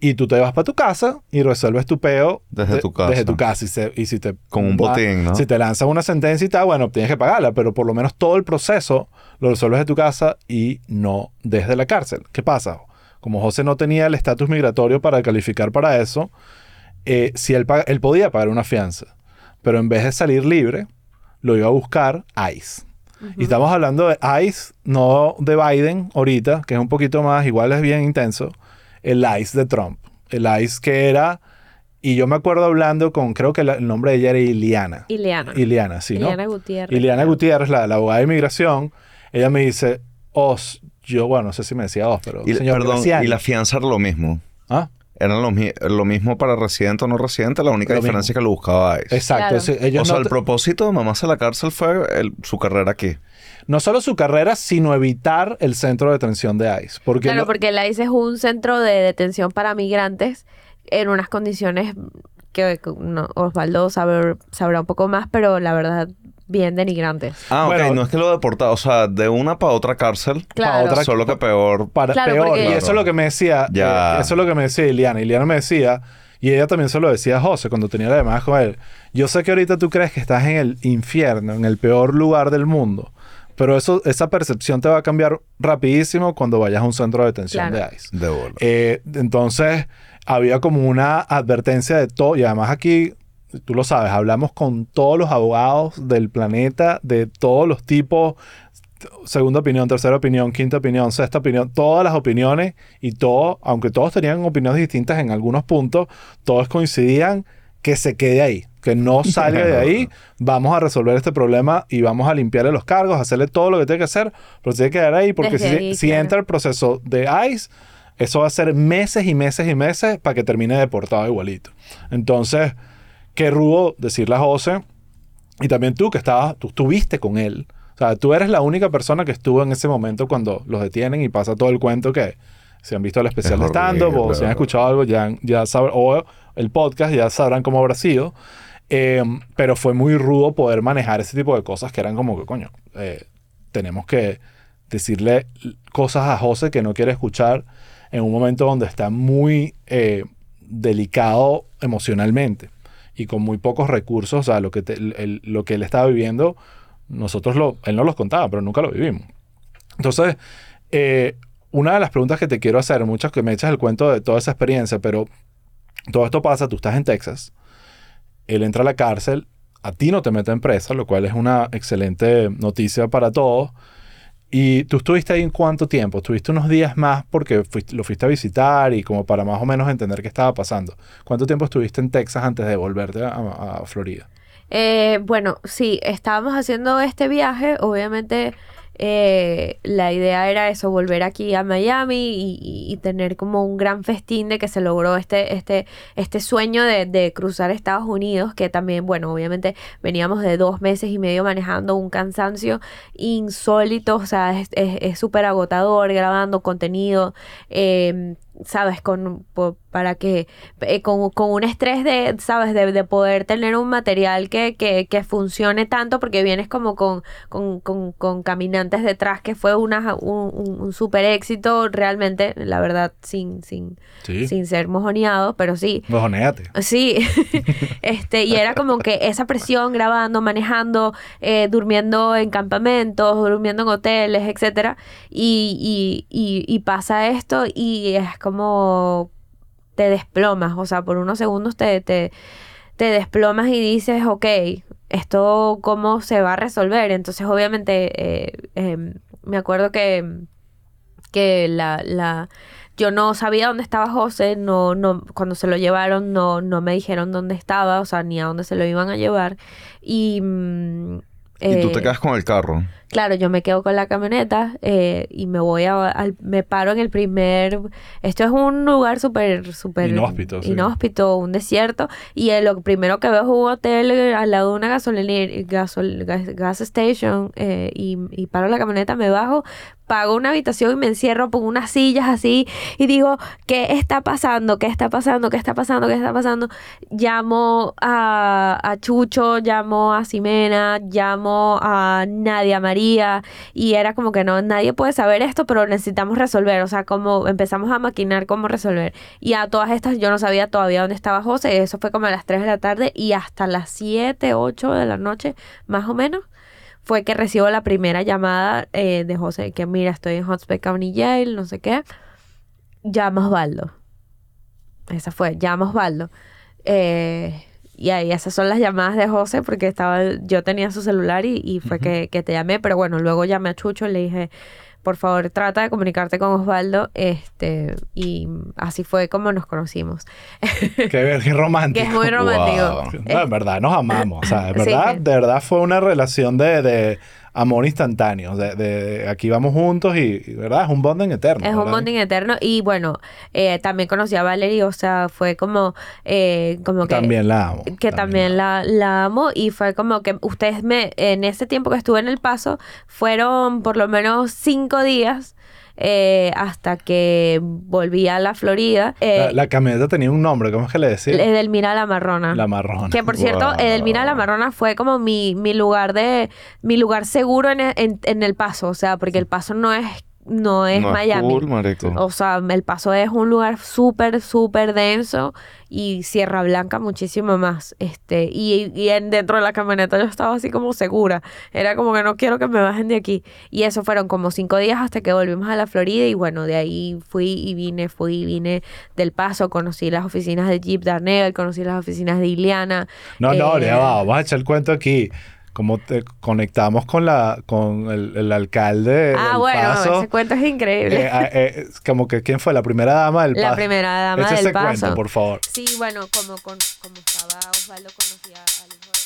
Y tú te vas para tu casa y resuelves tu peo Desde tu casa. Desde tu casa. Y, se- y si te Con un va- botín, ¿no? Si te lanzan una sentencia y tal, bueno, tienes que pagarla, pero por lo menos todo el proceso lo resuelves de tu casa y no desde la cárcel. ¿Qué pasa? Como José no tenía el estatus migratorio para calificar para eso, eh, si él, paga- él podía pagar una fianza, pero en vez de salir libre, lo iba a buscar ICE. Y estamos hablando de ICE, no de Biden ahorita, que es un poquito más, igual es bien intenso, el ICE de Trump. El ICE que era, y yo me acuerdo hablando con, creo que la- el nombre de ella era Iliana. Ileana. Iliana, sí, ¿no? Ileana Gutiérrez. Iliana Gutiérrez, la, la abogada de inmigración, ella me dice, Os, yo, bueno, no sé si me decía Os, pero Y, señor perdón, Graciani". y la fianza era lo mismo. ¿Ah? Era lo, mi- lo mismo para residente o no residente, la única Lo diferencia es que lo buscaba ICE. Exacto. Claro. ese- ellos O sea, no el propósito de Mamás a la cárcel fue el- su carrera aquí. no solo su carrera, sino evitar el centro de detención de ICE. Porque Claro, lo- porque la ICE es un centro de detención para migrantes en unas condiciones que que no, Osvaldo sabe- sabrá un poco más, pero la verdad, bien denigrantes. Ah, ok. Bueno. no es que lo deportado. O sea, de una para otra cárcel. Claro. otra- Solo que peor. para Claro, peor. porque- Y eso es lo que me decía, Ya. eh, eso es lo que me decía Iliana. Iliana me decía, y ella también se lo decía a José cuando tenía la llamada con él. Yo sé que ahorita tú crees que estás en el infierno, en el peor lugar del mundo. Pero eso, esa percepción te va a cambiar rapidísimo cuando vayas a un centro de detención Claro. de ICE. De bola. Eh, entonces, había como una advertencia de todo. Y además aquí, tú lo sabes, hablamos con todos los abogados del planeta, de todos los tipos, segunda opinión, tercera opinión, quinta opinión, sexta opinión, todas las opiniones y todo, aunque todos tenían opiniones distintas en algunos puntos, todos coincidían que se quede ahí, que no *laughs* salga de ahí, vamos a resolver este problema y vamos a limpiarle los cargos, hacerle todo lo que tiene que hacer, pero se tiene que quedar ahí porque Desde si, ahí, si claro. entra el proceso de ICE, eso va a ser meses y meses y meses para que termine deportado igualito. Entonces, qué rudo decirle a José, y también tú que estabas, tú estuviste con él. O sea, tú eres la única persona que estuvo en ese momento cuando los detienen y pasa todo el cuento que si han visto el especial Es de stand-up o si han escuchado algo, ya, ya sabrán, o el podcast, ya sabrán cómo habrá sido. Eh, pero fue muy rudo poder manejar ese tipo de cosas que eran como que, coño, eh, tenemos que decirle cosas a José que no quiere escuchar en un momento donde está muy eh, delicado emocionalmente y con muy pocos recursos, o sea, lo que, te- lo que él estaba viviendo, nosotros lo, él no los contaba, pero nunca lo vivimos. Entonces, eh, una de las preguntas que te quiero hacer, muchas que me echas el cuento de toda esa experiencia, pero todo esto pasa, tú estás en Texas, él entra a la cárcel, a ti no te meten presa, lo cual es una excelente noticia para todos. Y tú estuviste ahí en cuánto tiempo? Estuviste unos días más porque fuiste- lo fuiste a visitar y como para más o menos entender qué estaba pasando. ¿Cuánto tiempo estuviste en Texas antes de volverte a, a Florida? Eh, bueno, sí, estábamos haciendo este viaje, obviamente eh, la idea era eso, volver aquí a Miami y, y- tener como un gran festín de que se logró este, este, este sueño de, de cruzar Estados Unidos, que también, bueno, obviamente veníamos de dos meses y medio manejando un cansancio insólito, o sea, es súper agotador grabando contenido, eh, sabes, con, para que, eh, con, con un estrés de, sabes, de, de poder tener un material que, que, que funcione tanto, porque vienes como con, con, con, con caminantes detrás, que fue una, un, un, un súper éxito, realmente, la verdad, sin, sin, Sí. sin ser mojoneado, pero sí, Mojonéate. Sí, *laughs* este, y era como que esa presión grabando, manejando, eh, durmiendo en campamentos, durmiendo en hoteles, etcétera, y, y, y, y pasa esto y es como te desplomas, o sea, por unos segundos te, te, te desplomas y dices, ok, esto cómo se va a resolver. Entonces, obviamente, eh, em, me acuerdo que, que la, la, yo no sabía dónde estaba José, no, no, cuando se lo llevaron no, no me dijeron dónde estaba, o sea, ni a dónde se lo iban a llevar. Y mm, y tú te Eh, quedas con el carro. Claro, yo me quedo con la camioneta eh, y me voy a, al- me paro en el primer, esto es un lugar súper, súper Inhóspito, sí. inhóspito, un desierto y eh, lo primero que veo es un hotel al lado de una gasolinera, gasol, gas, gas station eh, y, y paro la camioneta, me bajo, pago una habitación y me encierro, pongo unas sillas así y digo, ¿qué está pasando? ¿Qué está pasando? ¿Qué está pasando? ¿Qué está pasando? Llamo a, a Chucho, llamo a Ximena, llamo a Nadia María y era como que no, nadie puede saber esto, pero necesitamos resolver, o sea, como empezamos a maquinar cómo resolver. Y a todas estas yo no sabía todavía dónde estaba José, eso fue como a las 3 de la tarde y hasta las 7, 8 de la noche, más o menos fue que recibo la primera llamada eh, de José, que mira, estoy en Hot Spring County Jail, no sé qué. Llama Osvaldo. Esa fue, llama Osvaldo. Eh, y ahí esas son las llamadas de José, porque estaba, yo tenía su celular y, y fue que, que te llamé, pero bueno, luego llamé a Chucho y le dije, por favor, trata de comunicarte con Osvaldo, este, y así fue como nos conocimos. Qué, qué romántico. *laughs* que es muy romántico. Wow. No, en verdad nos amamos. O sea, de verdad, sí. de verdad fue una relación de, de amor instantáneo. De, de aquí vamos juntos y, y, ¿verdad? Es un bonding eterno. Es un bonding eterno y bueno, eh, también conocí a Valerie, o sea, fue como, eh, como que... También la amo. que también la, la amo y fue como que ustedes me, en ese tiempo que estuve en El Paso, fueron por lo menos cinco días eh, hasta que volví a la Florida. Eh, La, la camioneta tenía un nombre, ¿cómo es que le decía? Edelmira La Marrona. La marrón. Que por cierto, Wow. Edelmira La Marrona fue como mi, mi lugar de, mi lugar seguro en, en, en El Paso, o sea, porque El Paso no es, no es no Miami. es cool. O sea, El Paso es un lugar súper, súper denso y Sierra Blanca muchísimo más. Este, y, y en- dentro de la camioneta yo estaba así como segura. Era como que no quiero que me bajen de aquí. Y eso fueron como cinco días hasta que volvimos a la Florida y bueno, de ahí fui y vine, fui y vine del Paso, conocí las oficinas de Jeep Darnell, conocí las oficinas de Iliana. No, no, Eh, ya va, vamos a echar el cuento aquí cómo te conectamos con la con el, el alcalde ah bueno ese cuento es increíble. Eh, ah, eh, como que quién fue la primera dama del la la primera dama del ese paso. cuento, por favor. Sí bueno como con, como estaba Osvaldo conocía a Luis Jorge.